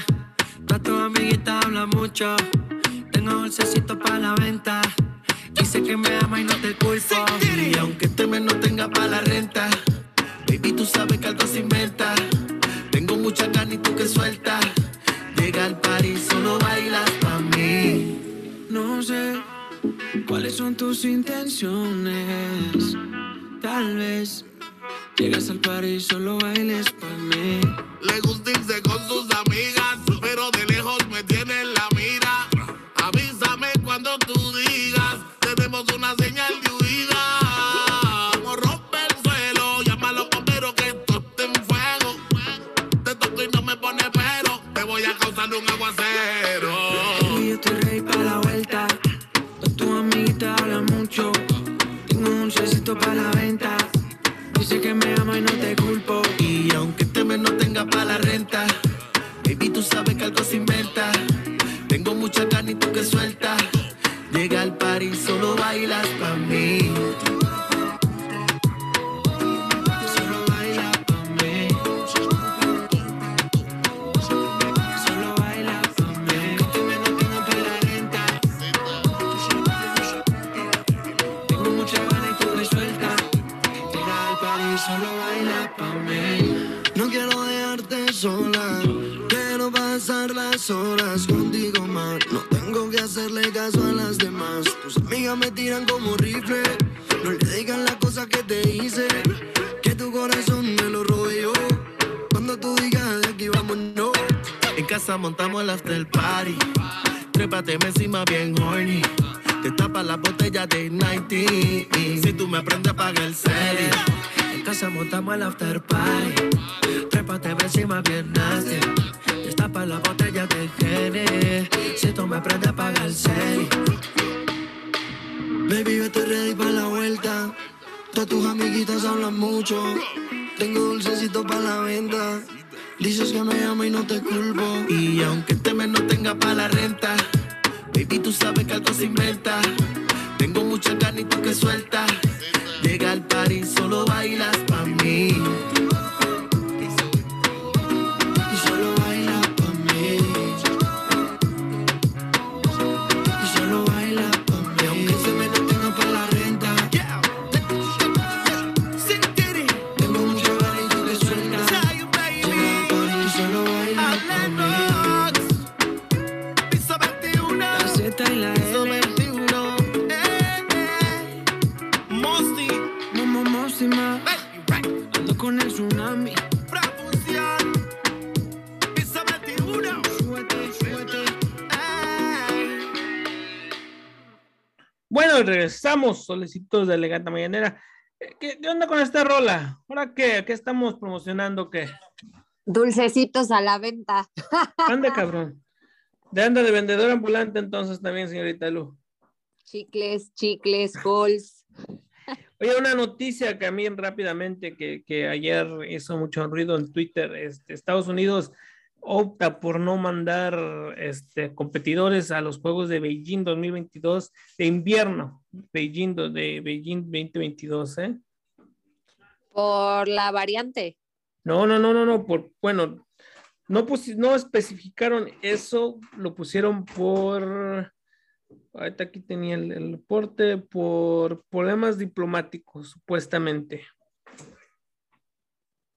Todas tus amiguitas hablan mucho. Tengo dulcecito para la venta. Dice que me ama y no te culpo. Y aunque este mes no tenga para la renta, baby, tú sabes que algo se inventa. Tengo mucha carne y tú que sueltas. Llega al París, solo bailas para mí. No sé cuáles son tus intenciones. Tal vez llegas al París, solo bailes para mí. Le gusta irse con sus amigas, pero de lejos me tiene Me tiran como rifle. No le digan las cosas que te hice. Que tu corazón me lo yo. Cuando tú digas de aquí vámonos. En casa montamos el after party. Trépate encima bien horny. Te tapa la botella de 90. Si tú me aprendes, apaga el cel. En casa montamos el after party. Trépate encima bien nasty. Destapa la botella de Henny. Si tú me prendes, apaga el cel. Baby, yo estoy ready para la vuelta. Todas tus amiguitas hablan mucho. Tengo dulcecito para la venta. Dices que me amo y no te culpo. Y aunque este mes no tenga para la renta, baby, tú sabes que algo se inventa. Tengo mucha carne y tú que sueltas. Llega al París, solo bailas para mí. Bueno, regresamos, solicitos de Elegante Mañanera. Eh, ¿Qué, qué onda con esta rola? ¿Ahora qué? ¿Qué estamos promocionando? ¿Qué? Dulcecitos a la venta. Anda, cabrón. De anda de vendedor ambulante entonces también, señorita Lu. Chicles, chicles, cols. Oye, una noticia que a mí rápidamente, que, que ayer hizo mucho ruido en Twitter, este, Estados Unidos opta por no mandar este, competidores a los Juegos de Beijing 2022 de invierno, Beijing de Beijing 2022, ¿eh? Por la variante. No, no, no, no, no, por, bueno, no, no especificaron eso, lo pusieron por, ahorita aquí tenía el, el reporte, por problemas diplomáticos, supuestamente.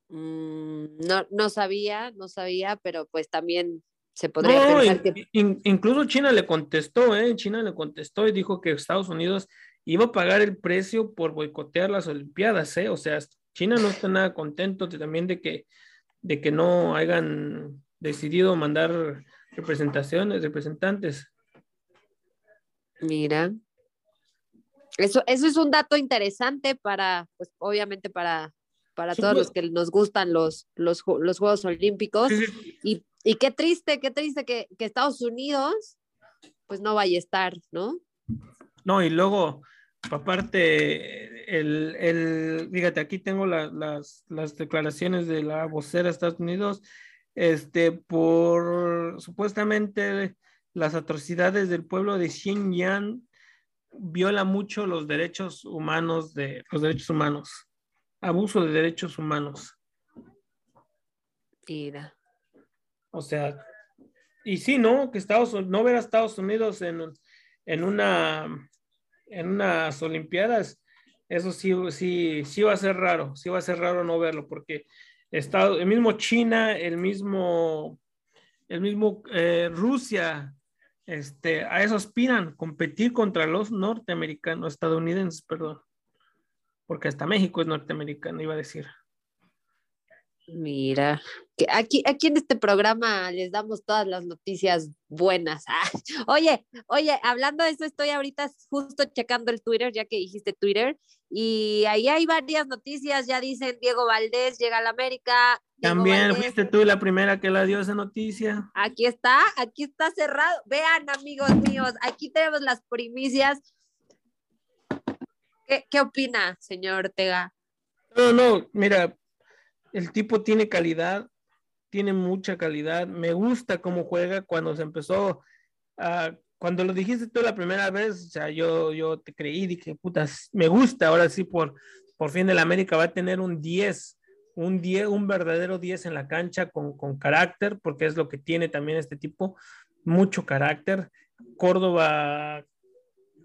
Mm, no, no sabía, no sabía, pero pues también se podría No, pensar in- que in- incluso China le contestó, ¿eh? China le contestó y dijo que Estados Unidos iba a pagar el precio por boicotear las Olimpiadas, ¿eh? O sea, China no está nada contento de- también de que, de que no hayan decidido mandar representaciones, representantes. Mira. Eso, eso es un dato interesante para, pues obviamente para, para todos pues. los que nos gustan los, los, los Juegos Olímpicos. Y, y qué triste, qué triste que, que Estados Unidos pues no vaya a estar, ¿no? No, y luego, aparte, el, el, fíjate, aquí tengo la- las, las declaraciones de la vocera de Estados Unidos, este, por supuestamente las atrocidades del pueblo de Xinjiang viola mucho los derechos humanos de los derechos humanos, abuso de derechos humanos. O sea, y sí, ¿no? Que Estados Unidos, no ver a Estados Unidos en, en una en unas Olimpiadas, eso sí, sí, sí va a ser raro, sí va a ser raro no verlo, porque Estado, el mismo China, el mismo, el mismo eh, Rusia, este, a eso aspiran, competir contra los norteamericanos, estadounidenses, perdón, porque hasta México es norteamericano, iba a decir. Mira, que aquí, aquí en este programa les damos todas las noticias buenas. Ah, oye, oye, hablando de eso, estoy ahorita justo checando el Twitter, ya que dijiste Twitter, y ahí hay varias noticias, ya dicen Diego Valdés llega a la América. Diego También Valdés, fuiste tú la primera que la dio esa noticia. Aquí está, aquí está cerrado. Vean, amigos míos, aquí tenemos las primicias. ¿Qué, qué opina, señor Ortega? No, no, mira, el tipo tiene calidad, tiene mucha calidad. Me gusta cómo juega cuando se empezó a. Cuando lo dijiste tú la primera vez, o sea, yo, yo te creí, dije, putas, me gusta, ahora sí, por, por fin el América va a tener un 10, un 10, un verdadero 10 en la cancha con, con carácter, porque es lo que tiene también este tipo, mucho carácter. Córdoba,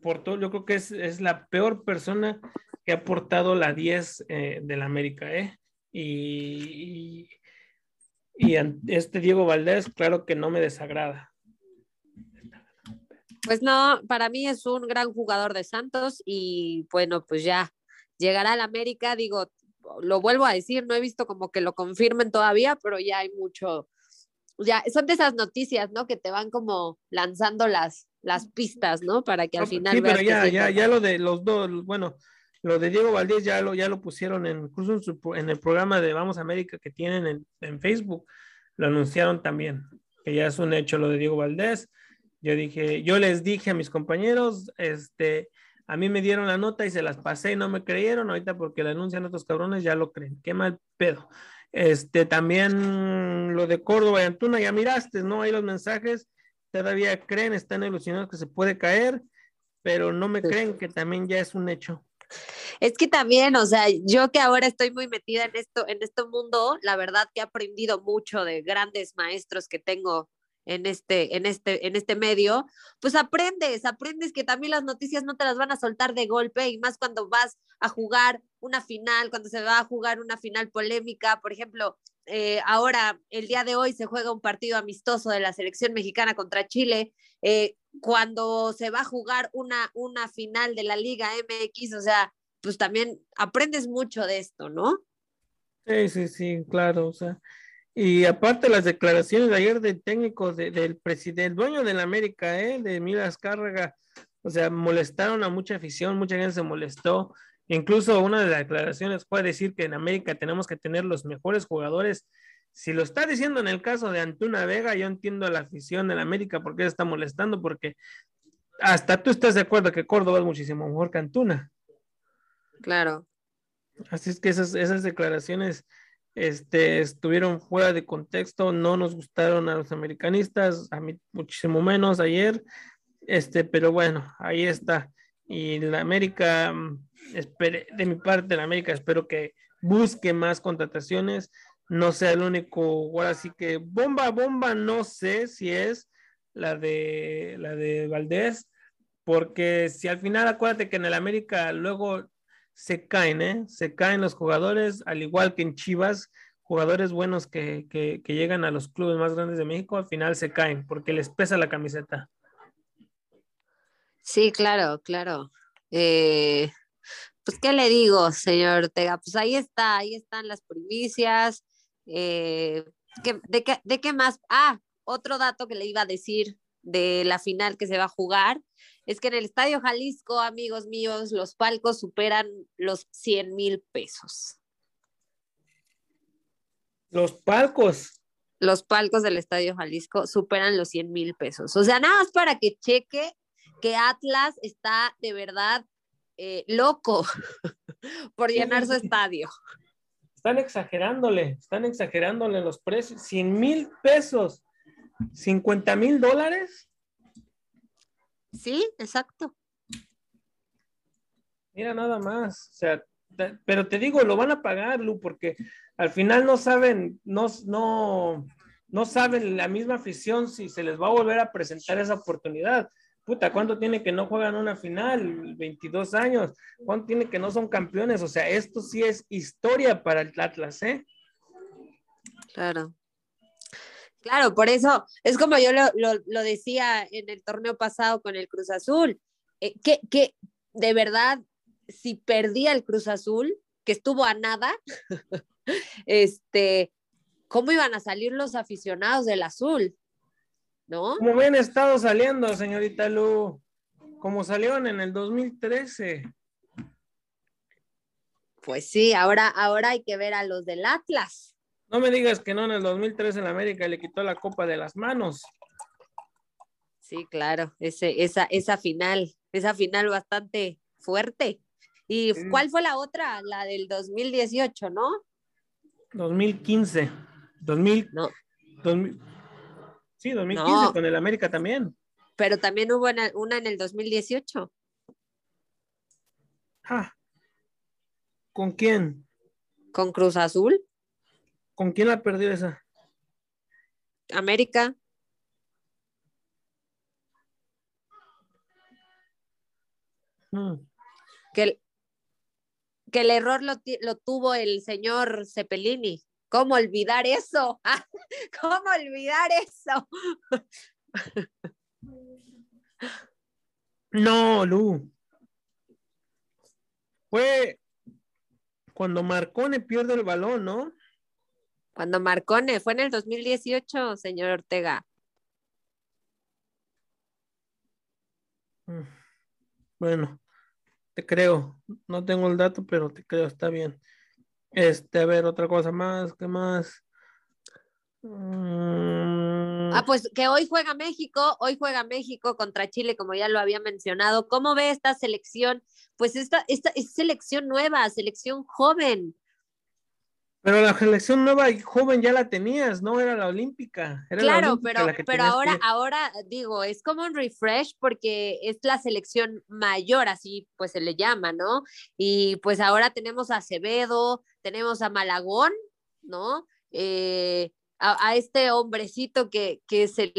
por yo creo que es, es la peor persona que ha aportado la 10 eh, del América, ¿eh? Y, y, y este Diego Valdés, claro que no me desagrada. Pues no, para mí es un gran jugador de Santos y bueno, pues ya llegará al América, digo, lo vuelvo a decir, no he visto como que lo confirmen todavía, pero ya hay mucho, ya son de esas noticias, ¿no? Que te van como lanzando las, las pistas, ¿no? Para que al final sí, pero ya, ya, ya lo de los dos, bueno, lo de Diego Valdés ya lo, ya lo pusieron en, incluso en, su, pro- en el programa de Vamos América que tienen en, en Facebook, lo anunciaron también, que ya es un hecho lo de Diego Valdés. Yo dije, yo les dije a mis compañeros, este, a mí me dieron la nota y se las pasé y no me creyeron, ahorita porque la anuncian otros cabrones ya lo creen, qué mal pedo. Este, también lo de Córdoba y Antuna, ya miraste, ¿no? Ahí los mensajes, todavía creen, están ilusionados que se puede caer, pero no me Sí. creen que también ya es un hecho. Es que también, o sea, yo que ahora estoy muy metida en esto, en este mundo, la verdad que he aprendido mucho de grandes maestros que tengo en este, en este, en este medio, pues aprendes, aprendes que también las noticias no te las van a soltar de golpe y más cuando vas a jugar una final, cuando se va a jugar una final polémica, por ejemplo, eh, ahora el día de hoy se juega un partido amistoso de la selección mexicana contra Chile, eh, cuando se va a jugar una, una final de la Liga MX, o sea, pues también aprendes mucho de esto, ¿no? Sí, sí, sí, claro, o sea. Y aparte las declaraciones de ayer del técnico, de- del presidente, el dueño de la América, ¿eh? de Milas Cárraga, o sea, molestaron a mucha afición, mucha gente se molestó. Incluso una de las declaraciones fue decir que en América tenemos que tener los mejores jugadores. Si lo está diciendo en el caso de Antuna Vega, yo entiendo a la afición de la América porque está molestando, porque hasta tú estás de acuerdo que Córdoba es muchísimo mejor que Antuna. Claro. Así es que esas, esas declaraciones este, estuvieron fuera de contexto, no nos gustaron a los americanistas, a mí muchísimo menos ayer, este, pero bueno, ahí está. Y la América, mm, espere- de mi parte, la América espero que busque más contrataciones, no sea el único, ahora sí que bomba, bomba, no sé si es la de, la de Valdés, porque si al final acuérdate que en el América luego se caen, ¿eh? Se caen los jugadores, al igual que en Chivas, jugadores buenos que, que, llegan a los clubes más grandes de México al final se caen porque les pesa la camiseta. Sí, claro, claro. Eh, pues, ¿qué le digo, señor Ortega? Pues ahí está, ahí están las primicias. Eh, ¿qué- de, qué, ¿De qué más? Ah, otro dato que le iba a decir de la final que se va a jugar es que en el Estadio Jalisco, amigos míos, los palcos superan los 100 mil pesos. Los palcos. Los palcos del Estadio Jalisco superan los 100 mil pesos. O sea, nada más para que cheque que Atlas está de verdad eh, loco por llenar su estadio. Están exagerándole, están exagerándole los precios. 100 mil pesos, 50 mil dólares. Sí, exacto. Mira nada más. O sea, te- pero te digo, lo van a pagar, Lu, porque al final no saben, no, no, no saben la misma afición si se les va a volver a presentar esa oportunidad. Puta, ¿cuánto tiene que no juegan una final? 22 años. ¿Cuánto tiene que no son campeones? O sea, esto sí es historia para el Atlas, ¿eh? Claro. Claro, por eso es como yo lo, lo- decía en el torneo pasado con el Cruz Azul, eh, que, que de verdad, si perdía el Cruz Azul, que estuvo a nada, este, ¿cómo iban a salir los aficionados del azul? ¿No? Como ven, estado saliendo, señorita Lu, como salieron en el 2013. Pues sí, ahora, ahora hay que ver a los del Atlas. No me digas que no en el 2013 en América le quitó la copa de las manos. Sí, claro, ese, esa, esa final, esa final bastante fuerte. ¿Y Sí. cuál fue la otra? La del 2018, ¿no? 2015. 2000, No, 2000 sí, 2015 No. con el América también. pero también hubo una, en el 2018. Ah. ¿Con quién? con Cruz Azul, ¿Con quién la perdió esa? América. Mm. que el, que el error lo, lo tuvo el señor Cepelini. ¿Cómo olvidar eso? ¿Cómo olvidar eso? No, Lu. Fue cuando Marcone pierde el balón, ¿no? Cuando Marcone, fue en el 2018, señor Ortega. Mm. Bueno, te creo. No tengo el dato, pero te creo, está bien. Este, a ver, otra cosa más, ¿qué más? Mm, Ah, pues que hoy juega México, hoy juega México contra Chile, como ya lo había mencionado. ¿Cómo ve esta selección? Pues esta, esta es selección nueva, selección joven. pero la selección nueva y joven ya la tenías, ¿no? Era la olímpica. Era la Claro, olímpica pero, la pero que ahora, ahora digo, es como un refresh porque es la selección mayor, así pues se le llama, ¿no? Y pues ahora tenemos a Acevedo, tenemos a Malagón, ¿no? Eh, a, a este hombrecito que, que, se,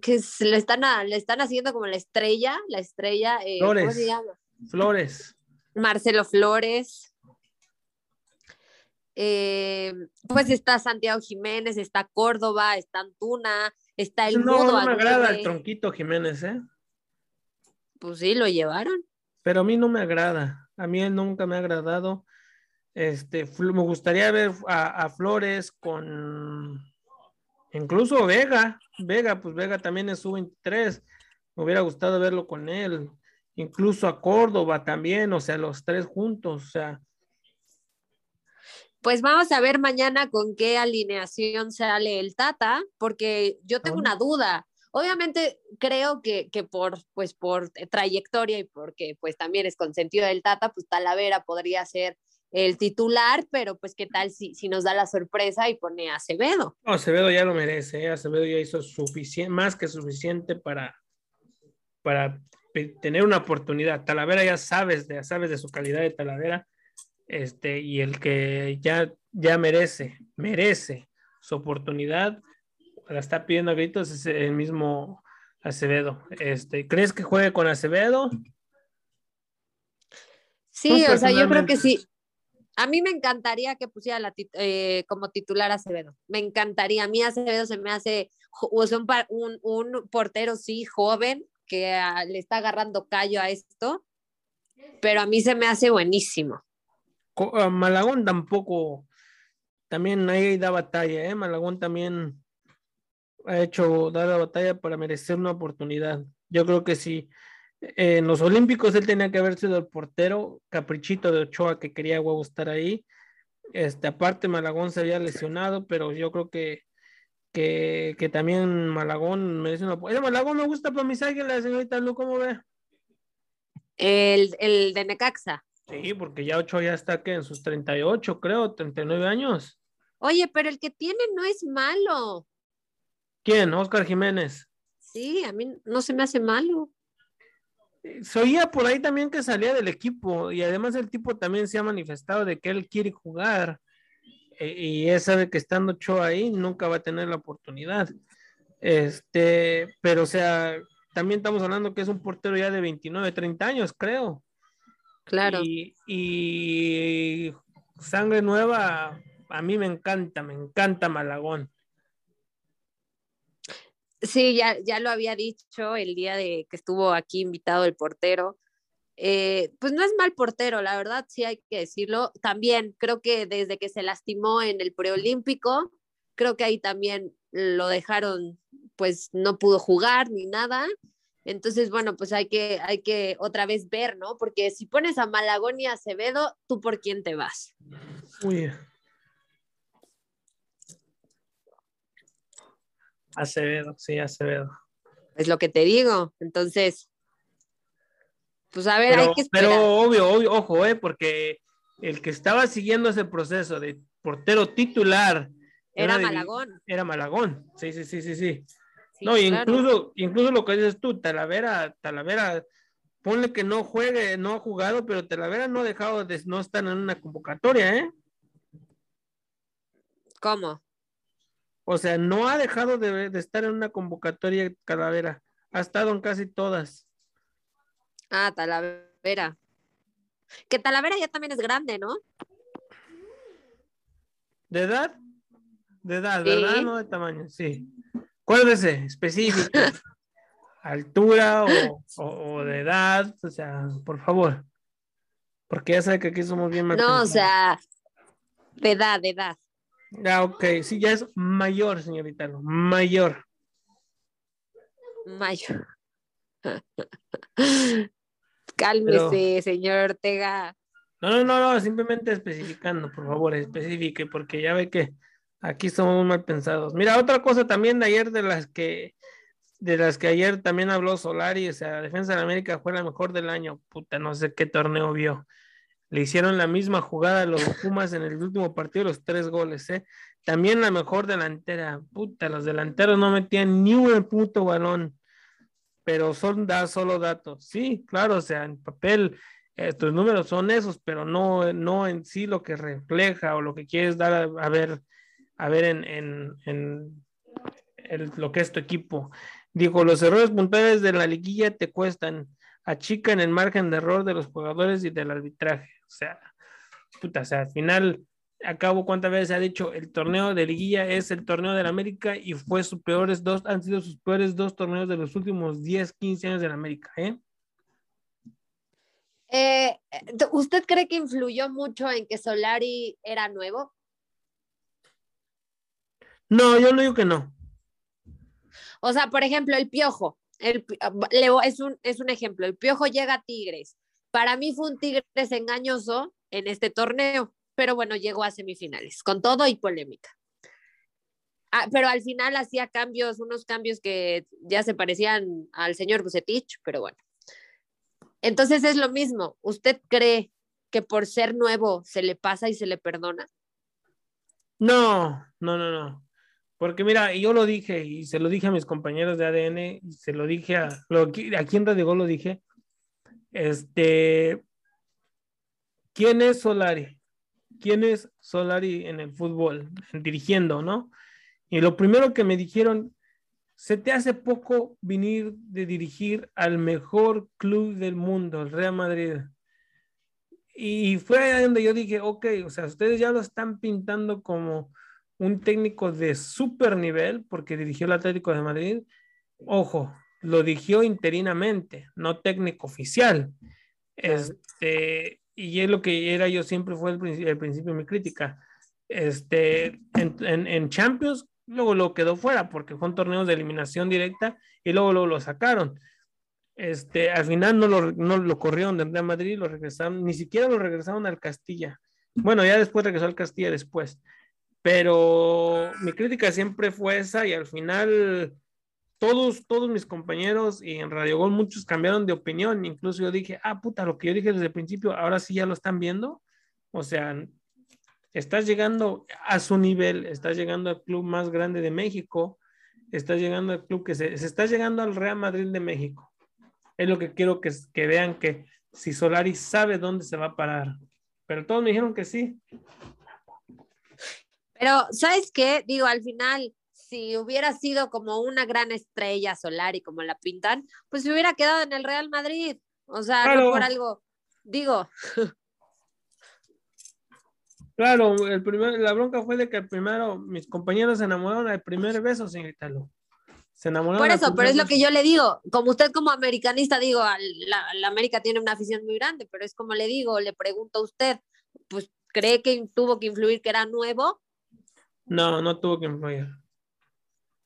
que se le, están a- le están haciendo como la estrella, la estrella, eh, ¿cómo Flores. se llama? Flores. Marcelo Flores. Eh, pues está Santiago Jiménez, está Córdoba, está Antuna, está el No, Mudo no me agrada el tronquito Jiménez, ¿eh? Pues sí, lo llevaron. Pero a mí no me agrada. A mí él nunca me ha agradado. Este, me gustaría ver a, a Flores con incluso Vega. Vega, pues Vega también es sub-23. Me hubiera gustado verlo con él. Incluso a Córdoba también, o sea, los tres juntos. O sea, Pues vamos a ver mañana con qué alineación sale el Tata, porque yo tengo Ah. una duda. Obviamente creo que, que por, pues por trayectoria y porque pues también es consentido del Tata, pues Talavera podría ser el titular, pero pues qué tal si, si nos da la sorpresa y pone a Acevedo. no, Acevedo ya lo merece. ¿eh? Acevedo ya hizo suficiente, más que suficiente para, para tener una oportunidad. Talavera ya sabes, de, sabes de su calidad de Talavera. Este, y el que ya, ya merece, merece su oportunidad, la está pidiendo a gritos, es el mismo Acevedo. Este, ¿crees que juegue con Acevedo? Sí, o sea, yo creo que sí. A mí me encantaría que pusiera la tit- eh, como titular Acevedo. Me encantaría. A mí Acevedo se me hace o sea, un, un- portero, sí, joven, que ah, le está agarrando callo a esto, pero a mí se me hace buenísimo. Co- a Malagón tampoco, también ahí da batalla, ¿eh? Malagón también ha hecho dar la batalla para merecer una oportunidad. Yo creo que sí. En los Olímpicos él tenía que haber sido el portero, caprichito de Ochoa que quería huevo estar ahí. Este, aparte Malagón se había lesionado, pero yo creo que, que, que también Malagón merece una. Ese Malagón me gusta para mis águilas, señorita Lu, ¿cómo ve? El, el de Necaxa. Sí, porque ya Ochoa ya está que en sus 38, creo, 39 años. Oye, pero el que tiene no es malo. ¿Quién? Oscar Jiménez. Sí, a mí no se me hace malo. Se oía por ahí también que salía del equipo y además el tipo también se ha manifestado de que él quiere jugar eh, y él sabe que estando Ochoa ahí nunca va a tener la oportunidad. Este, pero o sea, también estamos hablando que es un portero ya de 29, 30 años, creo. Claro. Y, y sangre nueva, a mí me encanta, me encanta Malagón. Sí, ya, ya lo había dicho el día de que estuvo aquí invitado el portero. Eh, pues no es mal portero, la verdad, sí hay que decirlo. También creo que desde que se lastimó en el preolímpico, creo que ahí también lo dejaron, pues no pudo jugar ni nada. Entonces, bueno, pues hay que, hay que otra vez ver, ¿no? Porque si pones a Malagón y a Acevedo, ¿tú por quién te vas? Uy. Acevedo, sí, Acevedo. Es lo que te digo. Entonces, pues a ver, Pero, hay que esperar. pero obvio, obvio, ojo, eh, porque el que estaba siguiendo ese proceso de portero titular Era Malagón. Era Malagón, sí, sí, sí, sí, sí. Sí, no, claro. incluso, incluso lo que dices tú, Talavera, Talavera, ponle que no juegue, no ha jugado, pero Talavera no ha dejado de no estar en una convocatoria, ¿eh? ¿Cómo? O sea, no ha dejado de, de estar en una convocatoria Talavera, ha estado en casi todas. Ah, Talavera. Que Talavera ya también es grande, ¿no? ¿De edad? De edad, Sí. ¿verdad? No de tamaño, sí. Acuérdese, específico. Altura o, o- o de edad, o sea, por favor. Porque ya sabe que aquí somos bien No, o sea, de edad, de edad. Ah, ok, sí, ya es mayor, señorita, mayor. Mayo. Cálmese, señor Ortega. No, no, no, no, simplemente especificando, por favor, especifique, porque ya ve que aquí somos mal pensados. Mira, otra cosa también de ayer de las que, de las que ayer también habló Solari, o sea, la defensa de América fue la mejor del año, puta, no sé qué torneo vio. Le hicieron la misma jugada a los Pumas en el último partido, los tres goles, ¿eh? También la mejor delantera, puta, los delanteros no metían ni un puto balón, pero son da, solo datos. Sí, claro, o sea, en papel estos números son esos, pero no, no en sí lo que refleja o lo que quieres dar a, a ver, a ver en, en, en el- lo que es tu equipo. Dijo, los errores puntuales de la liguilla te cuestan, achican el margen de error de los jugadores y del arbitraje. O sea, puta, o sea, al final, acabo cuántas veces ha dicho, el torneo de liguilla es el torneo de la América y fue sus peores dos, han sido sus peores dos torneos de los últimos 10, 15 años de la América, ¿eh? Eh, ¿Usted cree que influyó mucho en que Solari era nuevo? No, yo no digo que no. O sea, por ejemplo, el Piojo. El, voy- es, un, es un ejemplo. El Piojo llega a Tigres. Para mí fue un Tigres engañoso en este torneo, pero bueno, llegó a semifinales, con todo y polémica. Ah, pero al final hacía cambios, unos cambios que ya se parecían al señor Bucetich, pero bueno. Entonces es lo mismo. ¿Usted cree que por ser nuevo se le pasa y se le perdona? No, no, no, no. Porque mira, yo lo dije y se lo dije a mis compañeros de ADN y se lo dije a, lo, aquí en Radio Gol lo dije. Este, ¿quién es Solari? ¿Quién es Solari en el fútbol, dirigiendo, no? Y lo primero que me dijeron, se te hace poco venir de dirigir al mejor club del mundo, el Real Madrid. y fue ahí donde yo dije, ok, o sea, ustedes ya lo están pintando como un técnico de super nivel porque dirigió el Atlético de Madrid. Ojo, lo dirigió interinamente, no técnico oficial. Este, y es lo que era yo siempre fue el, principio, de mi crítica. Este, en, en, Champions, luego lo quedó fuera porque fue un torneo de eliminación directa y luego, lo sacaron. Este, al final no lo, no lo corrieron de Real Madrid, lo regresaron, ni siquiera lo regresaron al Castilla. Bueno, ya después regresó al Castilla después. Pero mi crítica siempre fue esa y al final todos, todos mis compañeros y en Radio Gol muchos cambiaron de opinión. Incluso yo dije, ah, puta, lo que yo dije desde el principio, ahora sí ya lo están viendo. O sea, estás llegando a su nivel, estás llegando al club más grande de México, estás llegando al club que se, se está llegando al Real Madrid de México. Es lo que quiero que, que vean que si Solari sabe dónde se va a parar. Pero todos me dijeron que sí. Pero, ¿sabes qué? Digo, al final, si hubiera sido como una gran estrella solar y como la pintan, pues se hubiera quedado en el Real Madrid. O sea, no por algo. Digo. Claro, el primer, la bronca fue de que primero mis compañeros se enamoraron al primer beso, señorita. Se enamoraron. Por eso, pero es lo que yo le digo. Como usted como americanista, digo, la, la América tiene una afición muy grande, pero es como le digo, le pregunto a usted, pues, ¿cree que tuvo que influir que era nuevo? No, no tuvo que influir.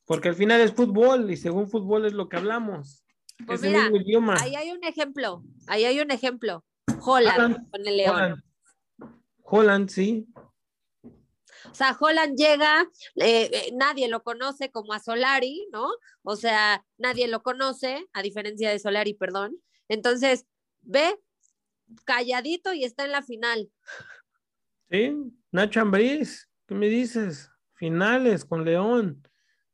Porque al final es fútbol y según fútbol es lo que hablamos. Pues es mira, idioma. ahí hay un ejemplo, ahí hay un ejemplo. Holland, con el León. Holland. sí. O sea, Holland llega, eh, eh, nadie lo conoce como a Solari, ¿no? O sea, nadie lo conoce, a diferencia de Solari, perdón. Entonces, ve calladito y está en la final. Sí, Nacho Ambriz, ¿qué me dices? Finales con León.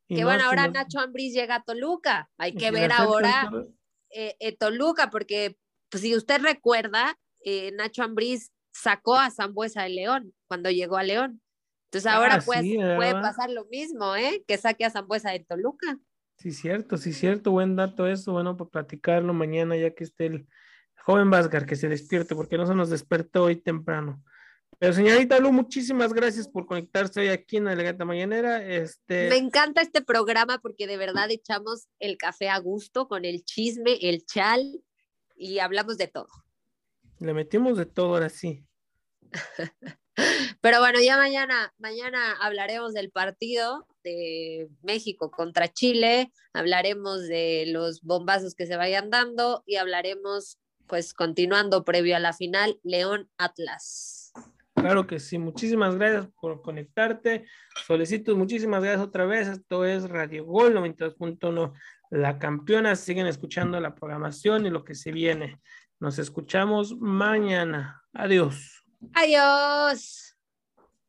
Que bueno, ahora Nacho Ambriz llega a Toluca. Hay que ver ahora eh, Toluca, porque pues, si usted recuerda, Nacho Ambriz sacó a Zambuesa de León cuando llegó a León. Entonces ahora ah, pues, puede pasar lo mismo, ¿eh? Que saque a Zambuesa de Toluca. Sí, cierto, sí, cierto, buen dato eso, bueno, para platicarlo mañana ya que esté el joven Vázquez, que se despierte, porque no se nos despertó hoy temprano. Pero señorita Lu, muchísimas gracias por conectarse hoy aquí en la Elegante Mañanera. Este... Me encanta este programa porque de verdad echamos el café a gusto con el chisme, el chal y hablamos de todo. Le metimos de todo ahora sí. Pero bueno, ya mañana, mañana hablaremos del partido de México contra Chile, hablaremos de los bombazos que se vayan dando y hablaremos, pues continuando previo a la final, León Atlas. Claro que sí, muchísimas gracias por conectarte. Solicito muchísimas gracias otra vez. Esto es Radio Gol 92.1, la campeona. Siguen escuchando la programación y lo que se viene. Nos escuchamos mañana. Adiós. Adiós.